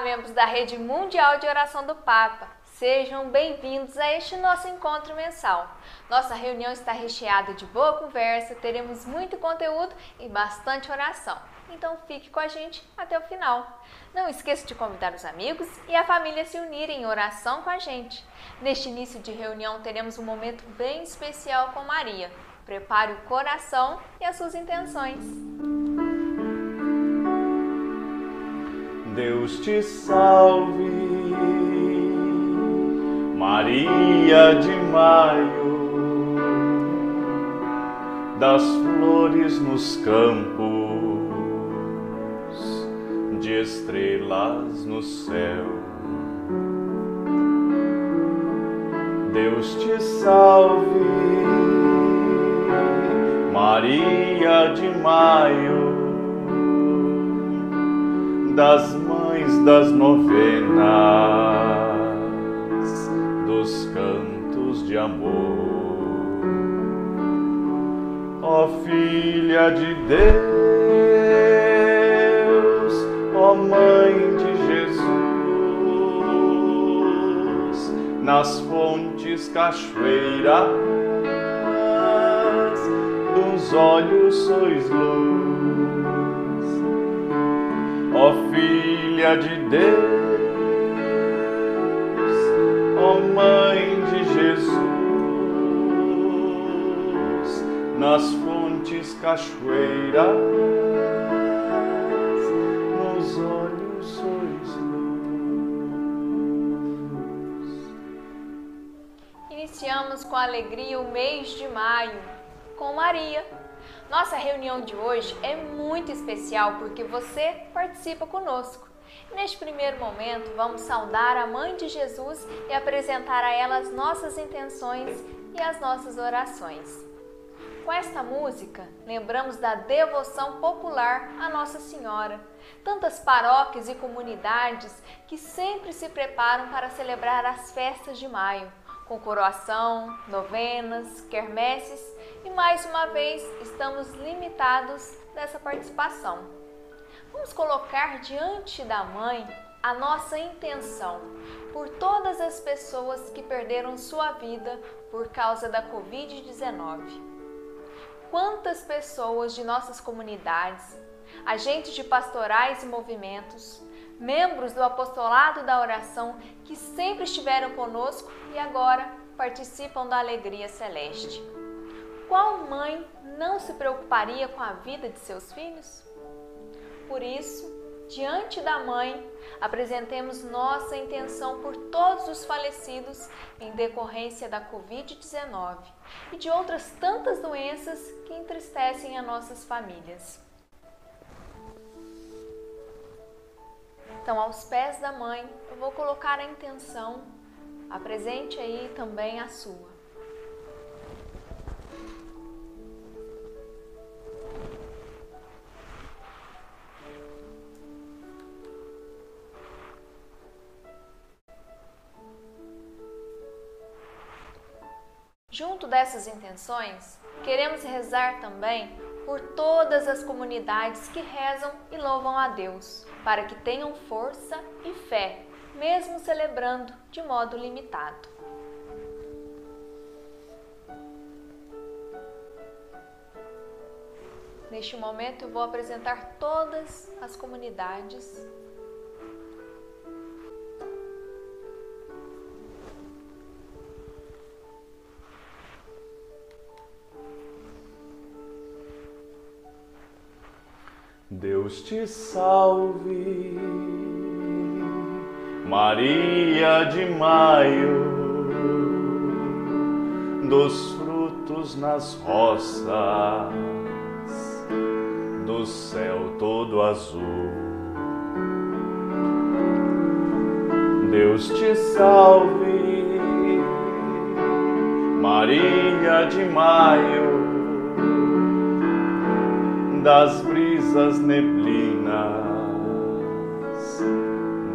Olá, membros da Rede Mundial de Oração do Papa. Sejam bem-vindos a este nosso encontro mensal. Nossa reunião está recheada de boa conversa, teremos muito conteúdo e bastante oração. Então fique com a gente até o final. Não esqueça de convidar os amigos e a família a se unirem em oração com a gente. Neste início de reunião teremos um momento bem especial com Maria. Prepare o coração e as suas intenções. Deus te salve, Maria de Maio, das flores nos campos, de estrelas no céu. Deus te salve, Maria de Maio das mães das novenas, dos cantos de amor. Ó Filha de Deus, ó Mãe de Jesus, nas fontes cachoeiras dos olhos sois luz, Filha de Deus, ó Mãe de Jesus, nas fontes cachoeiras, nos olhos sois. Iniciamos com alegria o mês de maio com Maria. Nossa reunião de hoje é muito especial porque você participa conosco. Neste primeiro momento, vamos saudar a Mãe de Jesus e apresentar a ela as nossas intenções e as nossas orações. Com esta música, lembramos da devoção popular à Nossa Senhora. Tantas paróquias e comunidades que sempre se preparam para celebrar as festas de maio, com coroação, novenas, quermesses e mais uma vez estamos limitados nessa participação. Vamos colocar diante da Mãe a nossa intenção por todas as pessoas que perderam sua vida por causa da Covid-19. Quantas pessoas de nossas comunidades, agentes de pastorais e movimentos, membros do apostolado da oração que sempre estiveram conosco e agora participam da alegria celeste. Qual mãe não se preocuparia com a vida de seus filhos? Por isso, diante da mãe, apresentemos nossa intenção por todos os falecidos em decorrência da Covid-19 e de outras tantas doenças que entristecem as nossas famílias. Então, aos pés da mãe, eu vou colocar a intenção, apresente aí também a sua. Junto dessas intenções, queremos rezar também por todas as comunidades que rezam e louvam a Deus, para que tenham força e fé, mesmo celebrando de modo limitado. Neste momento, eu vou apresentar todas as comunidades Deus te salve, Maria de Maio, dos frutos nas roças, do céu todo azul. Deus te salve, Maria de Maio das brisas neblinas,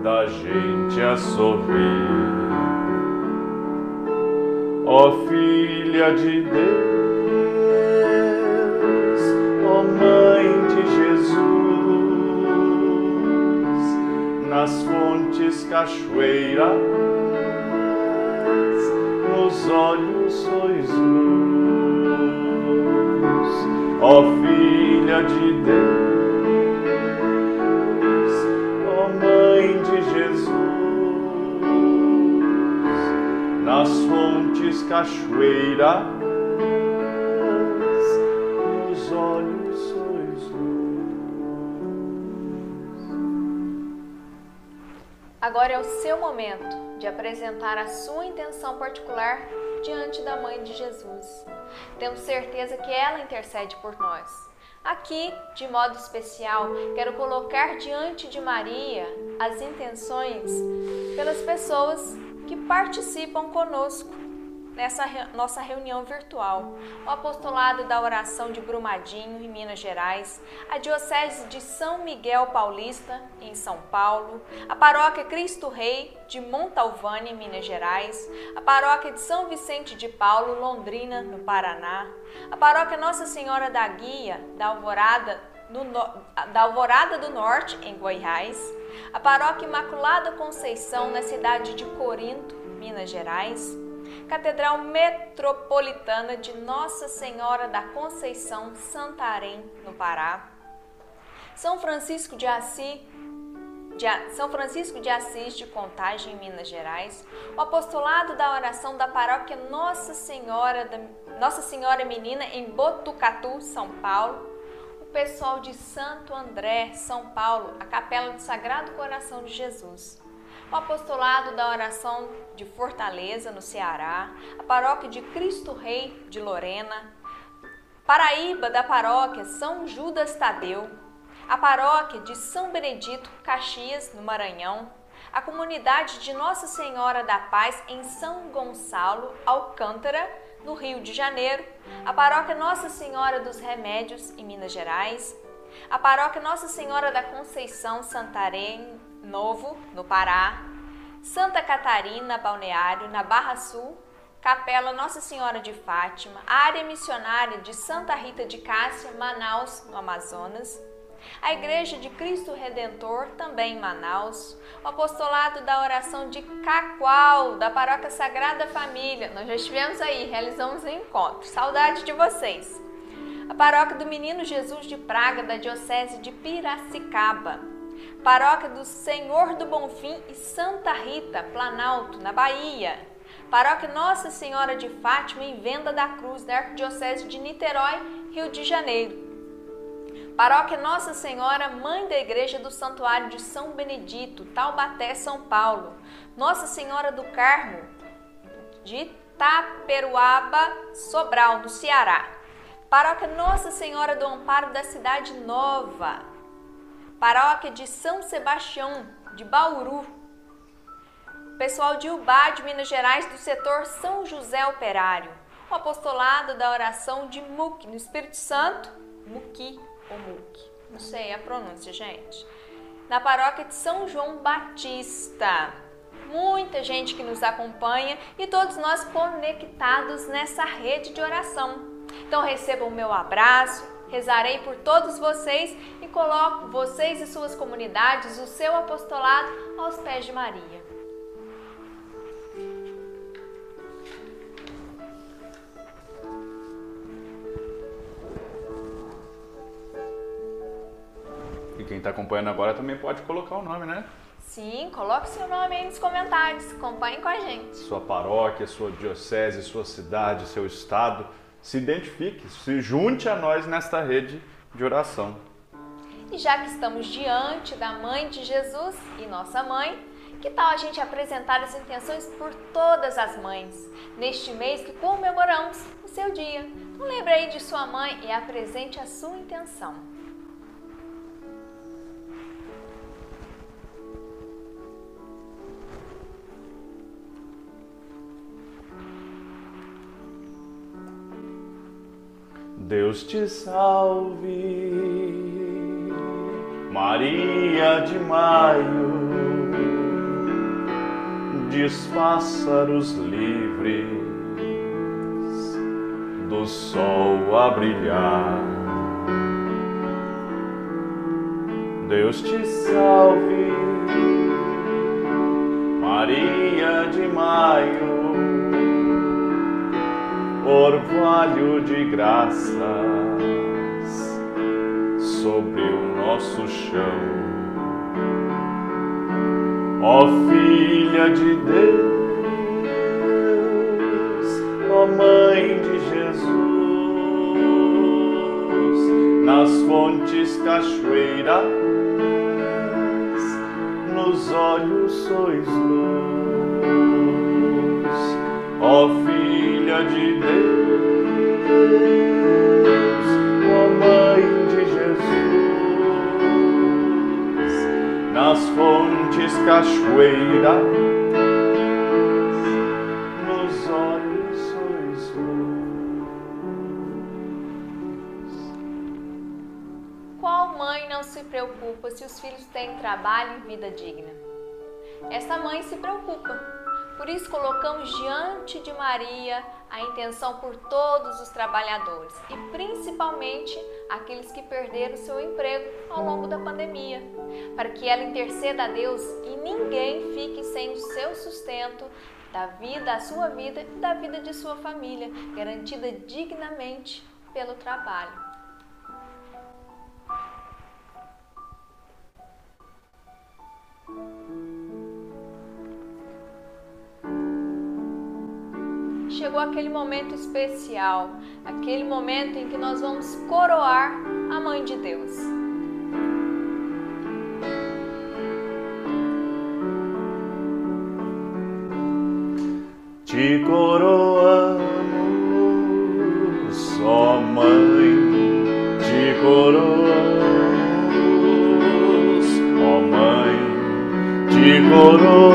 da gente a sorrir. Ó Filha de Deus, ó Mãe de Jesus, nas fontes cachoeiras, nos olhos sois luz, ó filha de Deus, nas fontes cachoeiras, nos olhos sois. Agora é o seu momento de apresentar a sua intenção particular diante da Mãe de Jesus. Temos certeza que ela intercede por nós. Aqui, de modo especial, quero colocar diante de Maria as intenções pelas pessoas que participam conosco nessa nossa reunião virtual. O apostolado da oração de Brumadinho, em Minas Gerais, a Diocese de São Miguel Paulista, em São Paulo, a Paróquia Cristo Rei de Montalvânia, em Minas Gerais, a Paróquia de São Vicente de Paulo, Londrina, no Paraná, a Paróquia Nossa Senhora da Guia, da Alvorada, no da Alvorada do Norte, em Goiás, a Paróquia Imaculada Conceição, na cidade de Corinto, Minas Gerais, Catedral Metropolitana de Nossa Senhora da Conceição, Santarém, no Pará, São Francisco de Assis, de São Francisco de Assis de Contagem, em Minas Gerais, o apostolado da oração da paróquia Nossa Senhora, da, Nossa Senhora Menina, em Botucatu, São Paulo, pessoal de Santo André, São Paulo, a Capela do Sagrado Coração de Jesus, o apostolado da oração de Fortaleza, no Ceará, a paróquia de Cristo Rei de Lorena, Paraíba da paróquia São Judas Tadeu, a paróquia de São Benedito, Caxias, no Maranhão, a comunidade de Nossa Senhora da Paz em São Gonçalo, Alcântara, no Rio de Janeiro, a paróquia Nossa Senhora dos Remédios, em Minas Gerais, a paróquia Nossa Senhora da Conceição, Santarém Novo, no Pará, Santa Catarina, Balneário, na Barra Sul, Capela Nossa Senhora de Fátima, área missionária de Santa Rita de Cássia, Manaus, no Amazonas, a Igreja de Cristo Redentor, também em Manaus, o apostolado da oração de Cacoal, da Paróquia Sagrada Família. Nós já estivemos aí, realizamos um encontro. Saudade de vocês. A Paróquia do Menino Jesus de Praga, da Diocese de Piracicaba. Paróquia do Senhor do Bonfim e Santa Rita, Planalto, na Bahia. Paróquia Nossa Senhora de Fátima em Venda da Cruz, da Arquidiocese de Niterói, Rio de Janeiro. Paróquia Nossa Senhora, Mãe da Igreja do Santuário de São Benedito, Taubaté, São Paulo. Nossa Senhora do Carmo, de Taperuaba, Sobral, no Ceará. Paróquia Nossa Senhora do Amparo da Cidade Nova. Paróquia de São Sebastião, de Bauru. Pessoal de Ubá, de Minas Gerais, do setor São José Operário. O apostolado da oração de Muque, no Espírito Santo, Muqui ou Muque, não sei a pronúncia, gente. Na paróquia de São João Batista. Muita gente que nos acompanha e todos nós conectados nessa rede de oração. Então recebam o meu abraço, rezarei por todos vocês e coloco vocês e suas comunidades, o seu apostolado aos pés de Maria. Quem está acompanhando agora também pode colocar o nome, né? Sim, coloque seu nome aí nos comentários, acompanhe com a gente. Sua paróquia, sua diocese, sua cidade, seu estado. Se identifique, se junte a nós nesta rede de oração. E já que estamos diante da Mãe de Jesus e nossa mãe, que tal a gente apresentar as intenções por todas as mães, neste mês que comemoramos o seu dia? Então lembre aí de sua mãe e apresente a sua intenção. Deus te salve, Maria de Maio, diz pássaros livres do sol a brilhar. Deus te salve, Maria de Maio, orvalho de graças sobre o nosso chão. Ó Filha de Deus, ó Mãe de Jesus, nas fontes cachoeiras nos olhos sois luz, ó Filha de Deus, ó Mãe de Jesus, nas fontes cachoeiras, preocupa se os filhos têm trabalho e vida digna? Esta mãe se preocupa. Por isso colocamos diante de Maria a intenção por todos os trabalhadores e principalmente aqueles que perderam seu emprego ao longo da pandemia, para que ela interceda a Deus e ninguém fique sem o seu sustento da vida, sua vida e da vida de sua família, garantida dignamente pelo trabalho. Chegou aquele momento especial, aquele momento em que nós vamos coroar a Mãe de Deus. Te coroamos, ó Mãe, te coroamos, ó Mãe, te coroamos.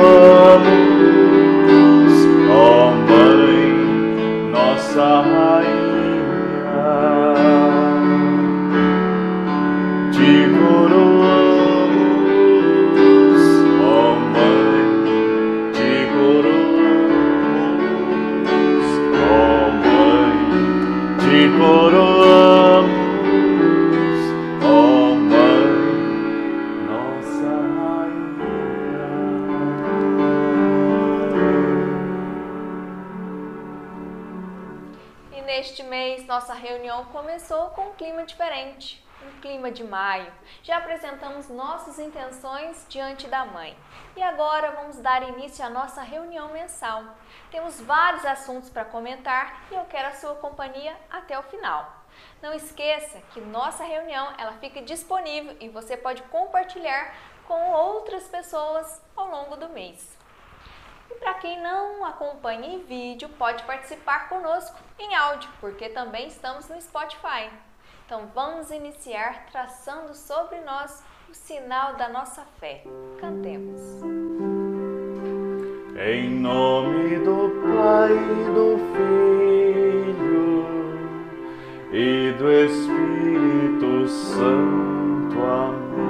Apresentamos nossas intenções diante da mãe. E agora vamos dar início à nossa reunião mensal. Temos vários assuntos para comentar e eu quero a sua companhia até o final. Não esqueça que nossa reunião ela fica disponível e você pode compartilhar com outras pessoas ao longo do mês. E para quem não acompanha em vídeo, pode participar conosco em áudio, porque também estamos no Spotify. Então vamos iniciar traçando sobre nós o sinal da nossa fé. Cantemos. Em nome do Pai, do Filho e do Espírito Santo. Amém.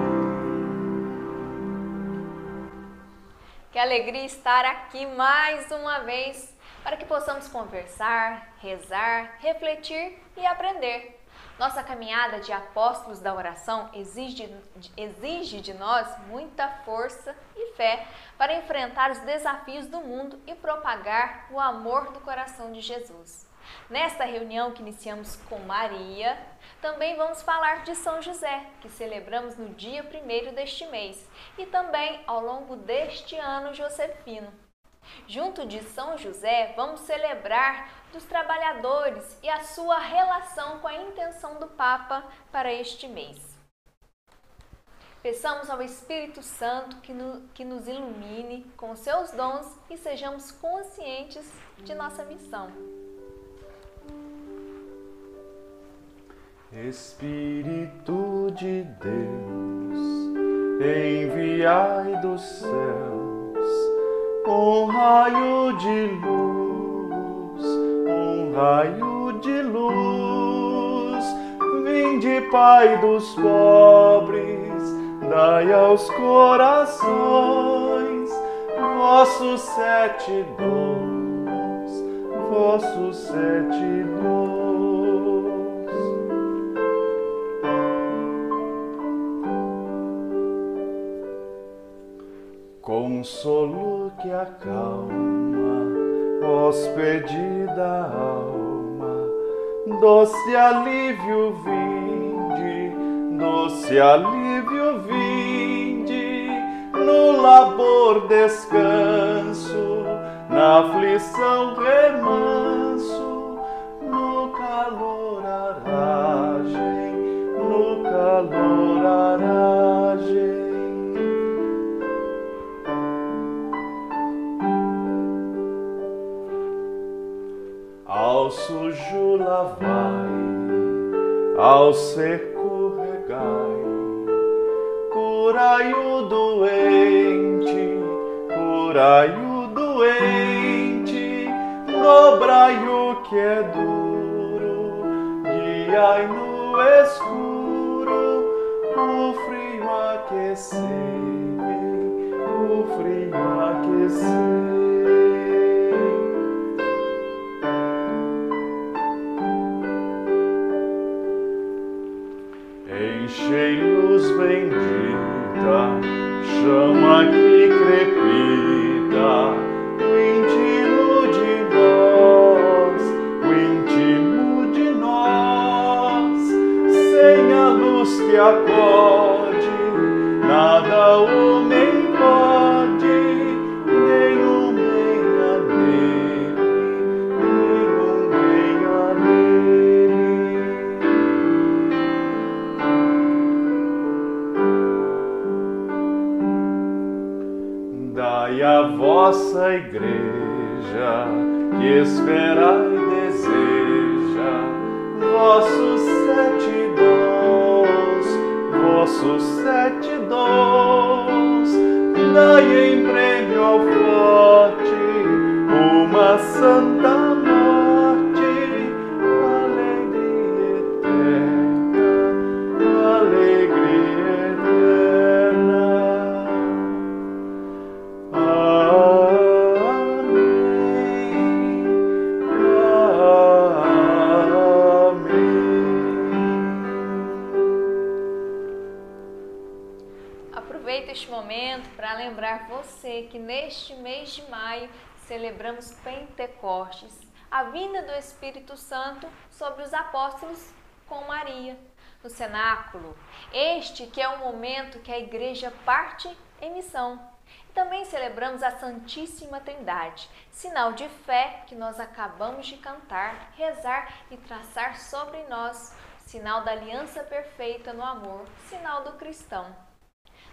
Que alegria estar aqui mais uma vez para que possamos conversar, rezar, refletir e aprender. Nossa caminhada de apóstolos da oração exige, exige de nós muita força e fé para enfrentar os desafios do mundo e propagar o amor do coração de Jesus. Nesta reunião que iniciamos com Maria, também vamos falar de São José, que celebramos no dia 1 deste mês, e também ao longo deste ano josefino. Junto de São José, vamos celebrar dos trabalhadores e a sua relação com a intenção do Papa para este mês. Peçamos ao Espírito Santo que, no, que nos ilumine com seus dons e sejamos conscientes de nossa missão. Espírito de Deus, enviai dos céus um raio de luz, um raio de luz. Vinde, Pai dos pobres, dai aos corações vossos sete dons, vossos sete dons. Consolo que acalma, hóspede da alma, doce alívio vinde, doce alívio vinde, no labor descanso, na aflição remanso, ao seco regai, curai o doente, curai o doente, dobrai o que é duro, guiai no escuro, o frio aquecer, o frio aquecer. Dai a vossa igreja que espera e deseja vossos sete dons, vossos sete dons. Dai em prêmio ao forte uma santa celebramos Pentecostes, a vinda do Espírito Santo sobre os apóstolos com Maria no cenáculo. Este que é o momento que a igreja parte em missão. Também celebramos a Santíssima Trindade, sinal de fé que nós acabamos de cantar, rezar e traçar sobre nós, sinal da aliança perfeita no amor, sinal do cristão.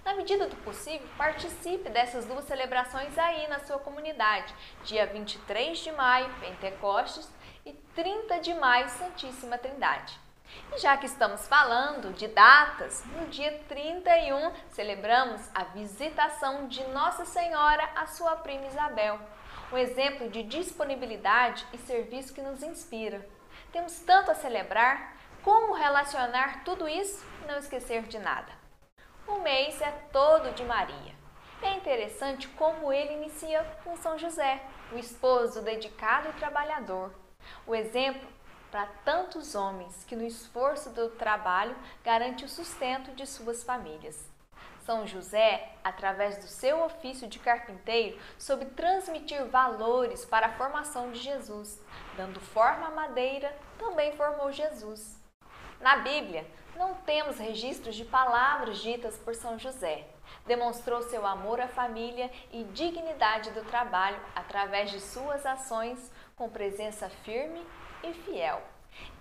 Na medida do possível, participe dessas duas celebrações aí na sua comunidade. Dia 23 de maio, Pentecostes, e 30 de maio, Santíssima Trindade. E já que estamos falando de datas, no dia 31 celebramos a visitação de Nossa Senhora à sua prima Isabel, um exemplo de disponibilidade e serviço que nos inspira. Temos tanto a celebrar, como relacionar tudo isso e não esquecer de nada. O mês é todo de Maria. É interessante como ele inicia com São José, o esposo dedicado e trabalhador. O exemplo para tantos homens que no esforço do trabalho garante o sustento de suas famílias. São José, através do seu ofício de carpinteiro, soube transmitir valores para a formação de Jesus. Dando forma à madeira, também formou Jesus. Na Bíblia, não temos registros de palavras ditas por São José. Demonstrou seu amor à família e dignidade do trabalho através de suas ações com presença firme e fiel.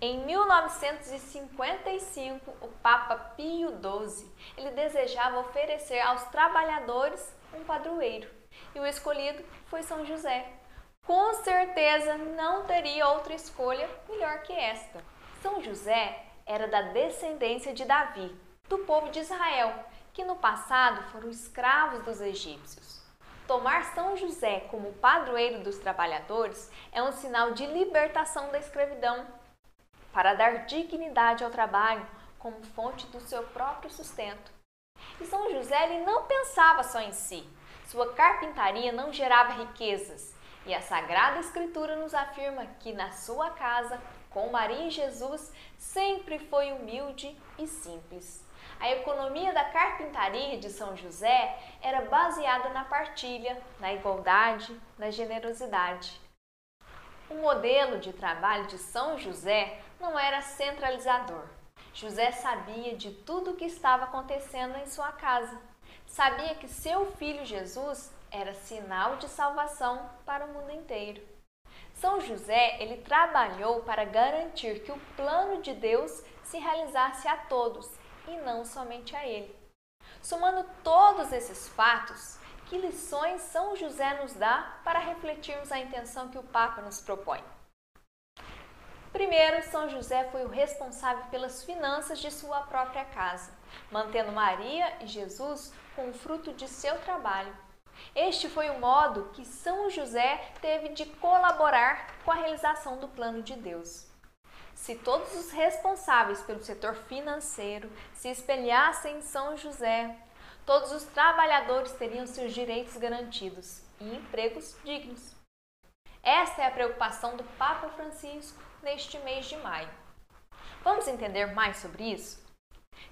Em 1955, o Papa Pio XII ele desejava oferecer aos trabalhadores um padroeiro e o escolhido foi São José. Com certeza não teria outra escolha melhor que esta. São José era da descendência de Davi, do povo de Israel, que no passado foram escravos dos egípcios. Tomar São José como padroeiro dos trabalhadores é um sinal de libertação da escravidão, para dar dignidade ao trabalho como fonte do seu próprio sustento. E São José ele não pensava só em si. Sua carpintaria não gerava riquezas. E a Sagrada Escritura nos afirma que na sua casa, com Maria e Jesus, sempre foi humilde e simples. A economia da carpintaria de São José era baseada na partilha, na igualdade, na generosidade. O modelo de trabalho de São José não era centralizador. José sabia de tudo o que estava acontecendo em sua casa. Sabia que seu filho Jesus era sinal de salvação para o mundo inteiro. São José, ele trabalhou para garantir que o plano de Deus se realizasse a todos e não somente a ele. Somando todos esses fatos, que lições São José nos dá para refletirmos a intenção que o Papa nos propõe? Primeiro, São José foi o responsável pelas finanças de sua própria casa, mantendo Maria e Jesus com o fruto de seu trabalho. Este foi o modo que São José teve de colaborar com a realização do plano de Deus. Se todos os responsáveis pelo setor financeiro se espelhassem em São José, todos os trabalhadores teriam seus direitos garantidos e empregos dignos. Esta é a preocupação do Papa Francisco neste mês de maio. Vamos entender mais sobre isso?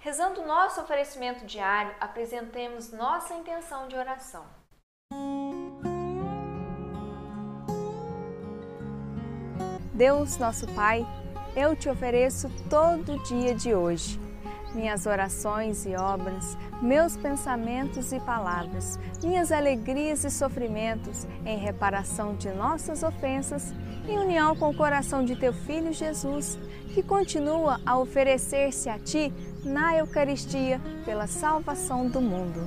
Rezando nosso oferecimento diário, apresentemos nossa intenção de oração. Deus, nosso Pai, eu te ofereço todo o dia de hoje minhas orações e obras, meus pensamentos e palavras, minhas alegrias e sofrimentos em reparação de nossas ofensas, em união com o coração de teu Filho Jesus, que continua a oferecer-se a ti na Eucaristia pela salvação do mundo.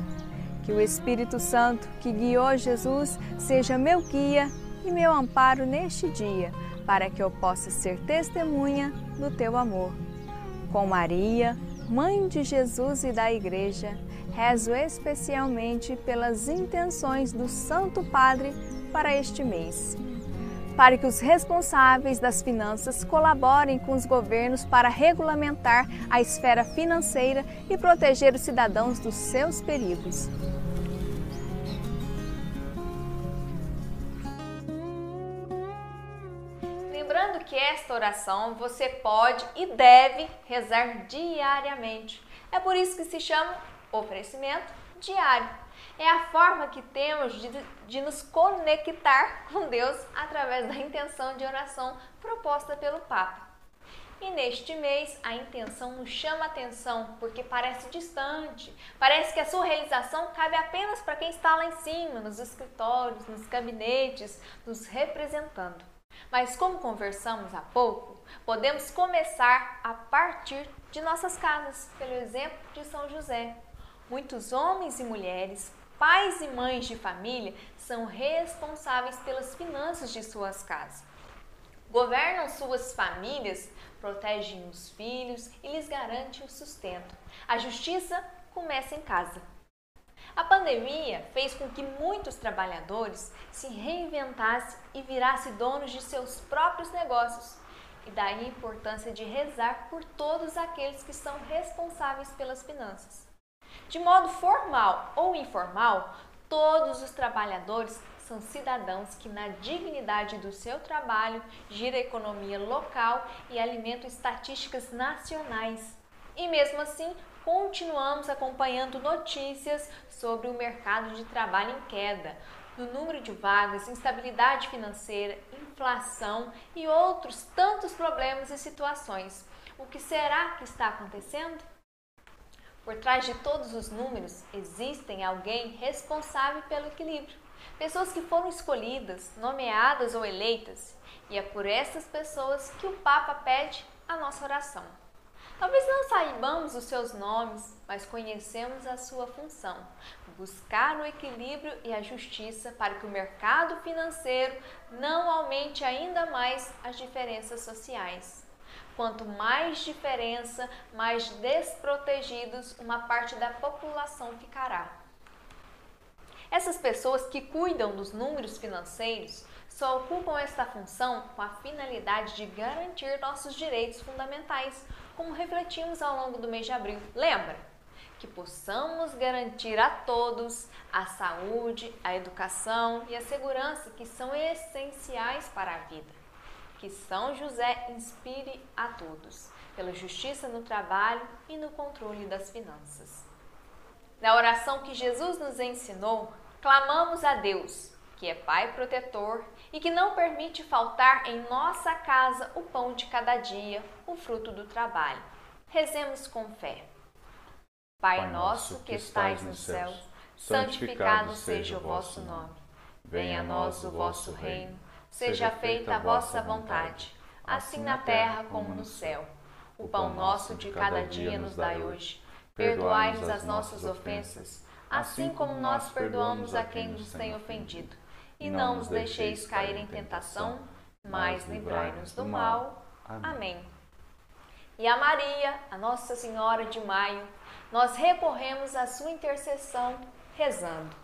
Que o Espírito Santo, que guiou Jesus, seja meu guia e meu amparo neste dia, para que eu possa ser testemunha do teu amor. Com Maria, Mãe de Jesus e da Igreja, rezo especialmente pelas intenções do Santo Padre para este mês. Para que os responsáveis das finanças colaborem com os governos para regulamentar a esfera financeira e proteger os cidadãos dos seus perigos. Oração você pode e deve rezar diariamente. É por isso que se chama oferecimento diário. É a forma que temos de, de nos conectar com Deus através da intenção de oração proposta pelo Papa. E neste mês a intenção nos chama atenção porque parece distante, parece que a sua realização cabe apenas para quem está lá em cima, nos escritórios, nos gabinetes, nos representando. Mas como conversamos há pouco, podemos começar a partir de nossas casas, pelo exemplo de São José. Muitos homens e mulheres, pais e mães de família são responsáveis pelas finanças de suas casas. Governam suas famílias, protegem os filhos e lhes garantem o sustento. A justiça começa em casa. A pandemia fez com que muitos trabalhadores se reinventassem e virassem donos de seus próprios negócios. E daí a importância de rezar por todos aqueles que são responsáveis pelas finanças. De modo formal ou informal, todos os trabalhadores são cidadãos que, na dignidade do seu trabalho, gira a economia local e alimentam estatísticas nacionais. E mesmo assim, continuamos acompanhando notícias sobre o mercado de trabalho em queda, do número de vagas, instabilidade financeira, inflação e outros tantos problemas e situações. O que será que está acontecendo? Por trás de todos os números existem alguém responsável pelo equilíbrio. Pessoas que foram escolhidas, nomeadas ou eleitas, e é por essas pessoas que o Papa pede a nossa oração. Talvez não saibamos os seus nomes, mas conhecemos a sua função: buscar o equilíbrio e a justiça para que o mercado financeiro não aumente ainda mais as diferenças sociais. Quanto mais diferença, mais desprotegidos uma parte da população ficará. Essas pessoas que cuidam dos números financeiros só ocupam esta função com a finalidade de garantir nossos direitos fundamentais, como refletimos ao longo do mês de abril. Lembra? que possamos garantir a todos a saúde, a educação e a segurança que são essenciais para a vida. Que São José inspire a todos pela justiça no trabalho e no controle das finanças. Na oração que Jesus nos ensinou, clamamos a Deus, que é Pai protetor e que não permite faltar em nossa casa o pão de cada dia, o fruto do trabalho. Rezemos com fé. Pai, nosso que estais no céu, santificado seja o vosso nome. Venha a nós o vosso reino, seja feita a vossa vontade, assim na terra como no céu. O pão nosso de cada dia nos dai hoje. Perdoai-nos as nossas ofensas, assim como nós perdoamos a quem nos tem ofendido. E não nos deixeis cair em tentação, mas livrai-nos do mal. Amém. E a Maria, a Nossa Senhora de Maio, nós recorremos à sua intercessão rezando.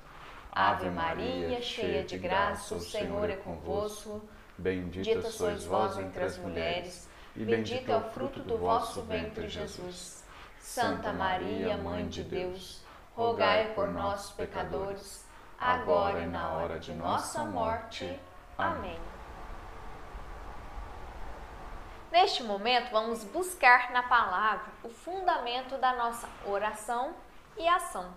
Ave Maria, cheia de graça, o Senhor é convosco. Bendita sois vós entre as mulheres e bendito é o fruto do vosso ventre, Jesus. Santa Maria, Mãe de Deus, rogai por nós, pecadores, agora e na hora de nossa morte. Amém. Neste momento, vamos buscar na palavra o fundamento da nossa oração e ação.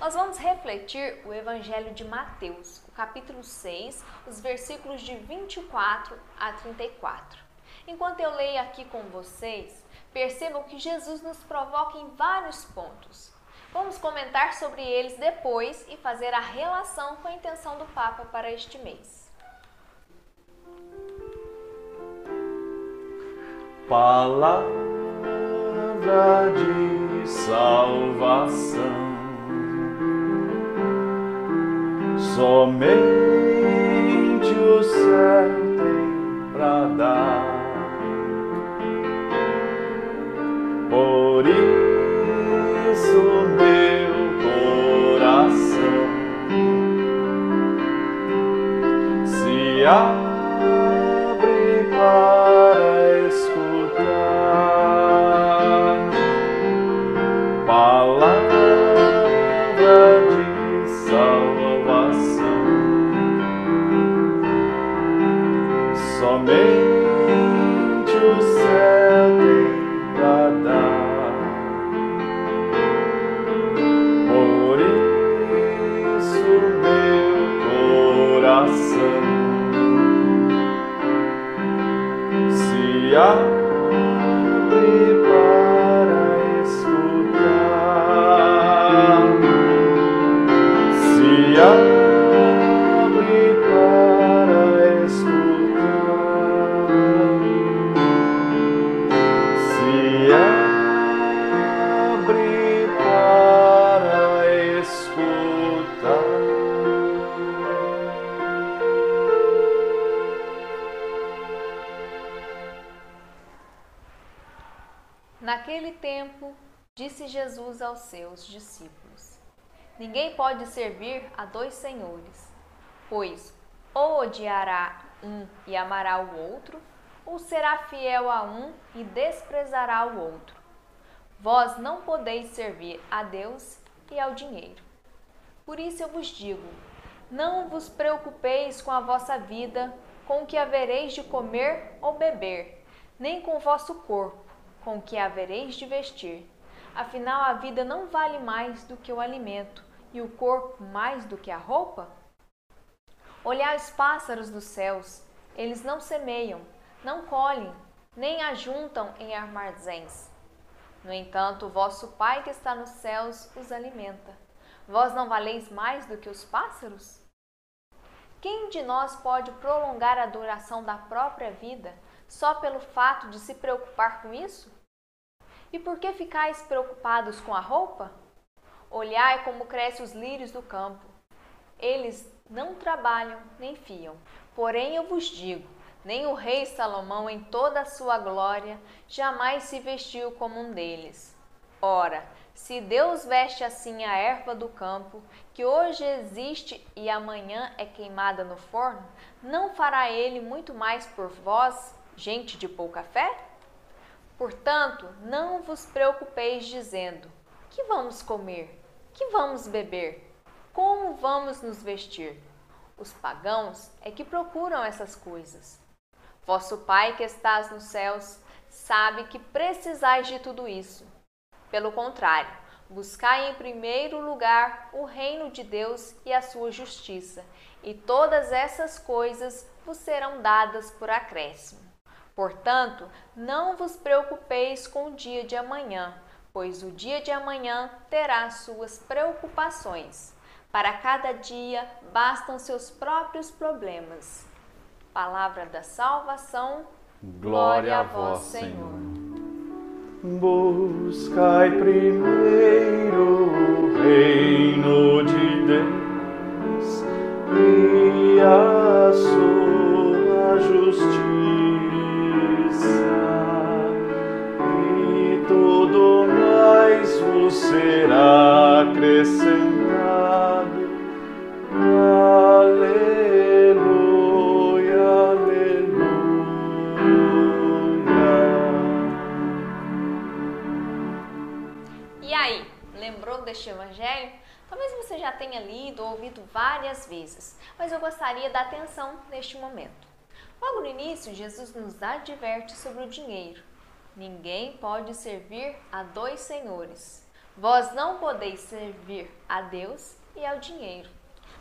Nós vamos refletir o Evangelho de Mateus, o capítulo 6, os versículos de 24 a 34. Enquanto eu leio aqui com vocês, percebam que Jesus nos provoca em vários pontos. Vamos comentar sobre eles depois e fazer a relação com a intenção do Papa para este mês. Palavra de salvação, somente o céu tem para dar. Por isso meu coração. Se abre Pode servir a dois senhores, pois ou odiará um e amará o outro, ou será fiel a um e desprezará o outro. Vós não podeis servir a Deus e ao dinheiro. Por isso eu vos digo: não vos preocupeis com a vossa vida, com o que havereis de comer ou beber, nem com o vosso corpo com o que havereis de vestir. Afinal, a vida não vale mais do que o alimento, e o corpo mais do que a roupa? Olhai os pássaros dos céus, eles não semeiam, não colhem, nem ajuntam em armazéns. No entanto, o vosso Pai que está nos céus os alimenta. Vós não valeis mais do que os pássaros? Quem de nós pode prolongar a duração da própria vida só pelo fato de se preocupar com isso? E por que ficais preocupados com a roupa? Olhai como crescem os lírios do campo. Eles não trabalham nem fiam. Porém eu vos digo, nem o rei Salomão em toda a sua glória jamais se vestiu como um deles. Ora, se Deus veste assim a erva do campo, que hoje existe e amanhã é queimada no forno, não fará ele muito mais por vós, gente de pouca fé? Portanto, não vos preocupeis dizendo: Que vamos comer? Que vamos beber? Como vamos nos vestir? Os pagãos é que procuram essas coisas. Vosso Pai que estás nos céus sabe que precisais de tudo isso. Pelo contrário, buscai em primeiro lugar o reino de Deus e a sua justiça, e todas essas coisas vos serão dadas por acréscimo. Portanto, não vos preocupeis com o dia de amanhã, pois o dia de amanhã terá suas preocupações. Para cada dia bastam seus próprios problemas. Palavra da salvação. Glória a vós, Senhor. Buscai primeiro o reino de Deus e a sua justiça, será acrescentado. Aleluia, aleluia. E aí, lembrou deste evangelho? Talvez você já tenha lido ou ouvido várias vezes, mas eu gostaria da atenção neste momento. Logo no início, Jesus nos adverte sobre o dinheiro. Ninguém pode servir a dois senhores. Vós não podeis servir a Deus e ao dinheiro.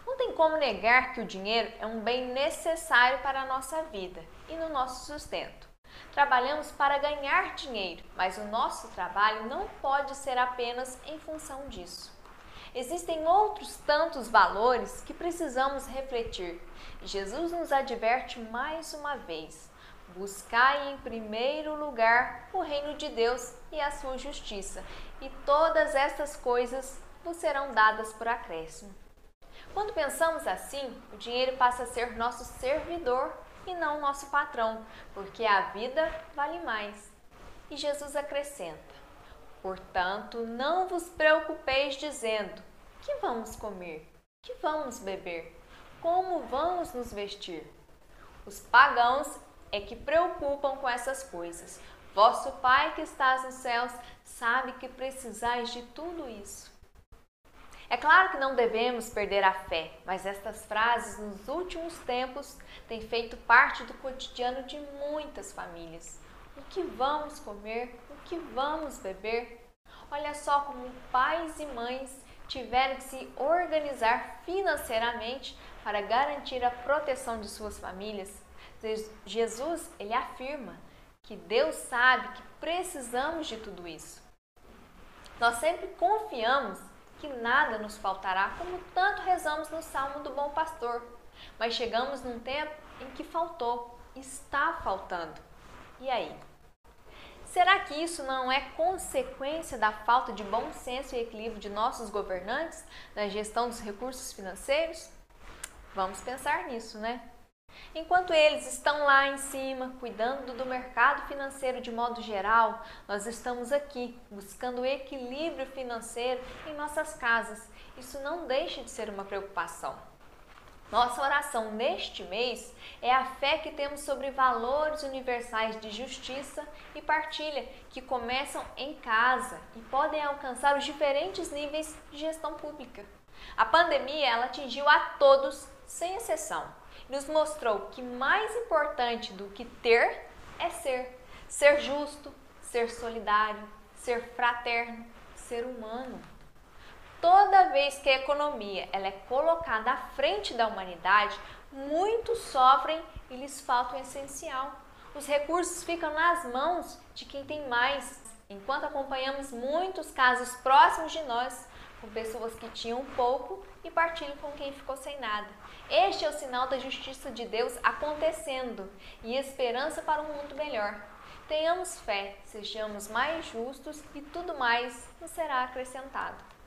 Não tem como negar que o dinheiro é um bem necessário para a nossa vida e no nosso sustento. Trabalhamos para ganhar dinheiro, mas o nosso trabalho não pode ser apenas em função disso. Existem outros tantos valores que precisamos refletir. Jesus nos adverte mais uma vez: buscai em primeiro lugar o reino de Deus e a sua justiça, e todas essas coisas vos serão dadas por acréscimo. Quando pensamos assim, o dinheiro passa a ser nosso servidor e não nosso patrão, porque a vida vale mais. E Jesus acrescenta: Portanto, não vos preocupeis dizendo: que vamos comer? Que vamos beber? Como vamos nos vestir? Os pagãos é que preocupam com essas coisas. Vosso Pai que estás nos céus sabe que precisais de tudo isso. É claro que não devemos perder a fé, mas estas frases nos últimos tempos têm feito parte do cotidiano de muitas famílias. O que vamos comer? O que vamos beber? Olha só como pais e mães tiveram que se organizar financeiramente para garantir a proteção de suas famílias. Jesus, ele afirma que Deus sabe que precisamos de tudo isso. Nós sempre confiamos que nada nos faltará, como tanto rezamos no Salmo do Bom Pastor. Mas chegamos num tempo em que faltou, está faltando. E aí? Será que isso não é consequência da falta de bom senso e equilíbrio de nossos governantes na gestão dos recursos financeiros? Vamos pensar nisso, né? Enquanto eles estão lá em cima, cuidando do mercado financeiro de modo geral, nós estamos aqui buscando equilíbrio financeiro em nossas casas. Isso não deixa de ser uma preocupação. Nossa oração neste mês é a fé que temos sobre valores universais de justiça e partilha que começam em casa e podem alcançar os diferentes níveis de gestão pública. A pandemia ela atingiu a todos, sem exceção nos mostrou que mais importante do que ter é ser. Ser justo, ser solidário, ser fraterno, ser humano. Toda vez que a economia ela é colocada à frente da humanidade, muitos sofrem e lhes falta o essencial. Os recursos ficam nas mãos de quem tem mais, enquanto acompanhamos muitos casos próximos de nós, com pessoas que tinham pouco e partilham com quem ficou sem nada. Este é o sinal da justiça de Deus acontecendo e esperança para um mundo melhor. Tenhamos fé, sejamos mais justos e tudo mais nos será acrescentado.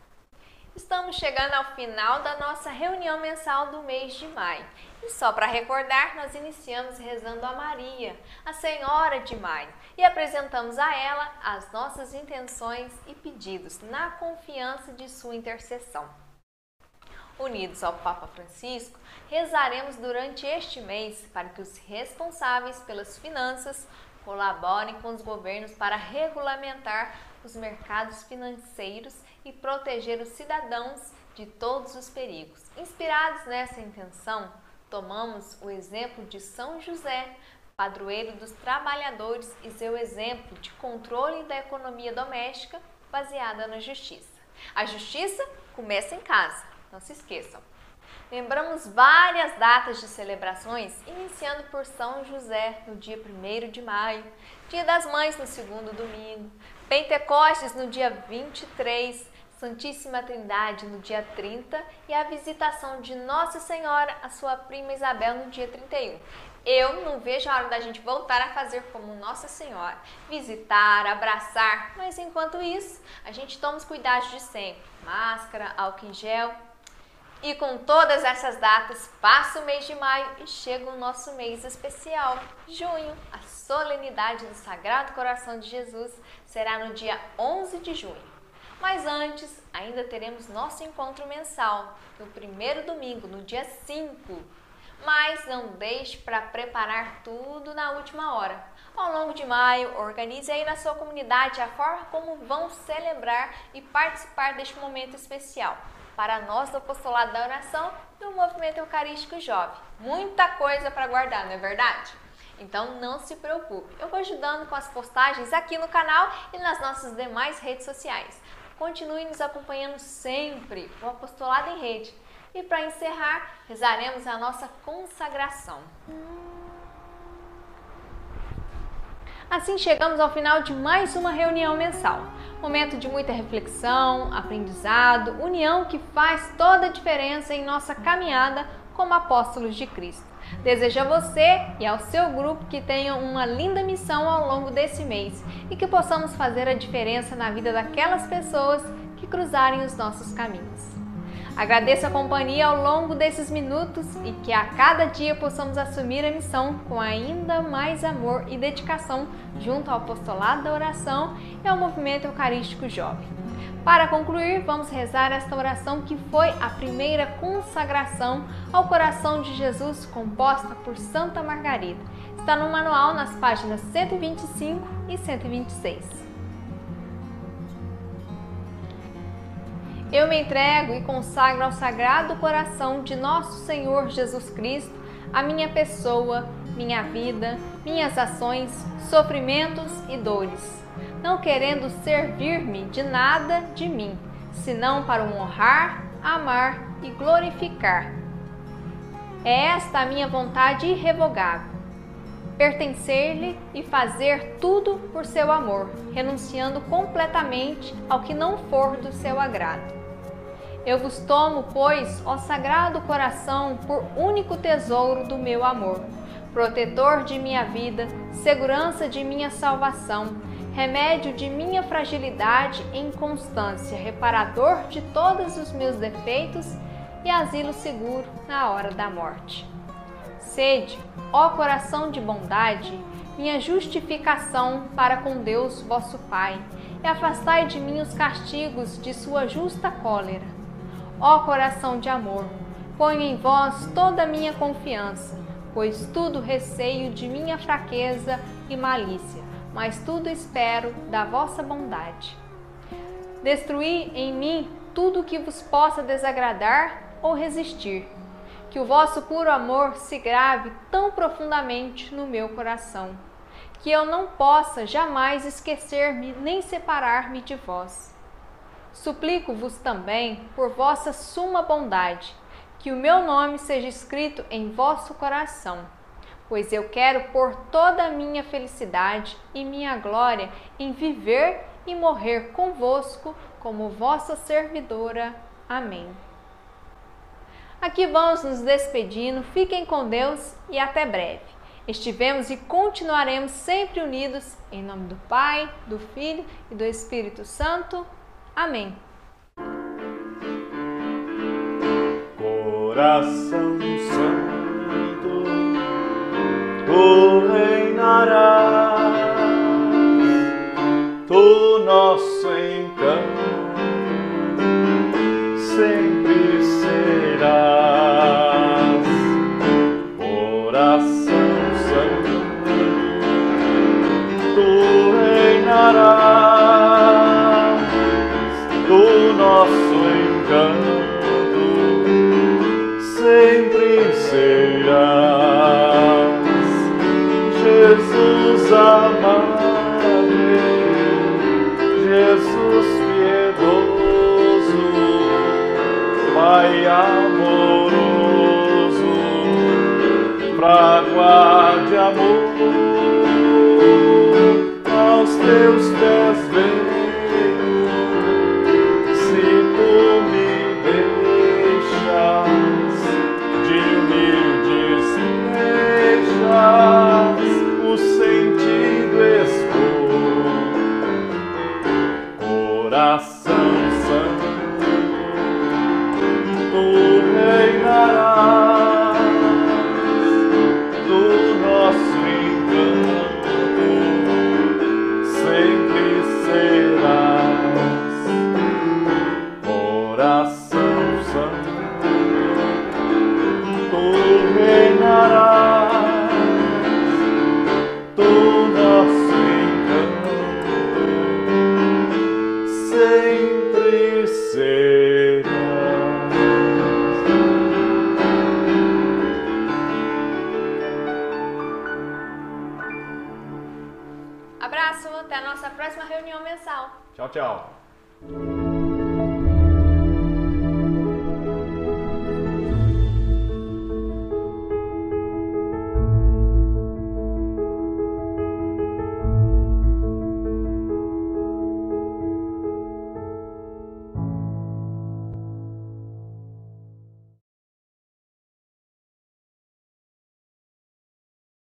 Estamos chegando ao final da nossa reunião mensal do mês de maio. E só para recordar, nós iniciamos rezando a Maria, a Senhora de Maio, e apresentamos a ela as nossas intenções e pedidos na confiança de sua intercessão. Unidos ao Papa Francisco, rezaremos durante este mês para que os responsáveis pelas finanças colaborem com os governos para regulamentar os mercados financeiros e proteger os cidadãos de todos os perigos. Inspirados nessa intenção, tomamos o exemplo de São José, padroeiro dos trabalhadores, e seu exemplo de controle da economia doméstica baseada na justiça. A justiça começa em casa, não se esqueçam. Lembramos várias datas de celebrações, iniciando por São José no dia 1 de maio, Dia das Mães no segundo domingo, Pentecostes no dia 23, Santíssima Trindade no dia 30 e a visitação de Nossa Senhora, a sua prima Isabel, no dia 31. Eu não vejo a hora da gente voltar a fazer como Nossa Senhora, visitar, abraçar, mas enquanto isso, a gente toma os cuidados de sempre: máscara, álcool em gel, e com todas essas datas, passa o mês de maio e chega o nosso mês especial, junho. A solenidade do Sagrado Coração de Jesus será no dia 11 de junho. Mas antes, ainda teremos nosso encontro mensal, no primeiro domingo, no dia 5. Mas não deixe para preparar tudo na última hora. Ao longo de maio, organize aí na sua comunidade a forma como vão celebrar e participar deste momento especial para nós do apostolado da oração e o movimento eucarístico jovem. Muita coisa para guardar, não é verdade? Então não se preocupe, eu vou ajudando com as postagens aqui no canal e nas nossas demais redes sociais. Continue nos acompanhando sempre, o Apostolado em Rede. E para encerrar, rezaremos a nossa consagração. Assim chegamos ao final de mais uma reunião mensal. Momento de muita reflexão, aprendizado, união que faz toda a diferença em nossa caminhada como apóstolos de Cristo. Desejo a você e ao seu grupo que tenham uma linda missão ao longo desse mês e que possamos fazer a diferença na vida daquelas pessoas que cruzarem os nossos caminhos. Agradeço a companhia ao longo desses minutos e que a cada dia possamos assumir a missão com ainda mais amor e dedicação junto ao apostolado da oração e ao movimento eucarístico jovem. Para concluir, vamos rezar esta oração que foi a primeira consagração ao coração de Jesus composta por Santa Margarida. Está no manual nas páginas 125 e 126. Eu me entrego e consagro ao Sagrado Coração de Nosso Senhor Jesus Cristo a minha pessoa, minha vida, minhas ações, sofrimentos e dores, não querendo servir-me de nada de mim, senão para o honrar, amar e glorificar. É esta a minha vontade irrevogável pertencer-lhe e fazer tudo por seu amor, renunciando completamente ao que não for do seu agrado. Eu vos tomo, pois, ó Sagrado Coração, por único tesouro do meu amor, protetor de minha vida, segurança de minha salvação, remédio de minha fragilidade e inconstância, reparador de todos os meus defeitos e asilo seguro na hora da morte. Sede, ó coração de bondade, minha justificação para com Deus vosso Pai, e afastai de mim os castigos de sua justa cólera Ó coração de amor, ponho em vós toda a minha confiança, pois tudo receio de minha fraqueza e malícia, mas tudo espero da vossa bondade. Destruí em mim tudo que vos possa desagradar ou resistir, que o vosso puro amor se grave tão profundamente no meu coração, que eu não possa jamais esquecer-me nem separar-me de vós. Suplico-vos também, por vossa suma bondade, que o meu nome seja escrito em vosso coração, pois eu quero pôr toda a minha felicidade e minha glória em viver e morrer convosco como vossa servidora. Amém. Aqui vamos nos despedindo, fiquem com Deus e até breve. Estivemos e continuaremos sempre unidos em nome do Pai, do Filho e do Espírito Santo. Amém. Coração tu reinarás, Pai amoroso, pra de amor aos teus pés.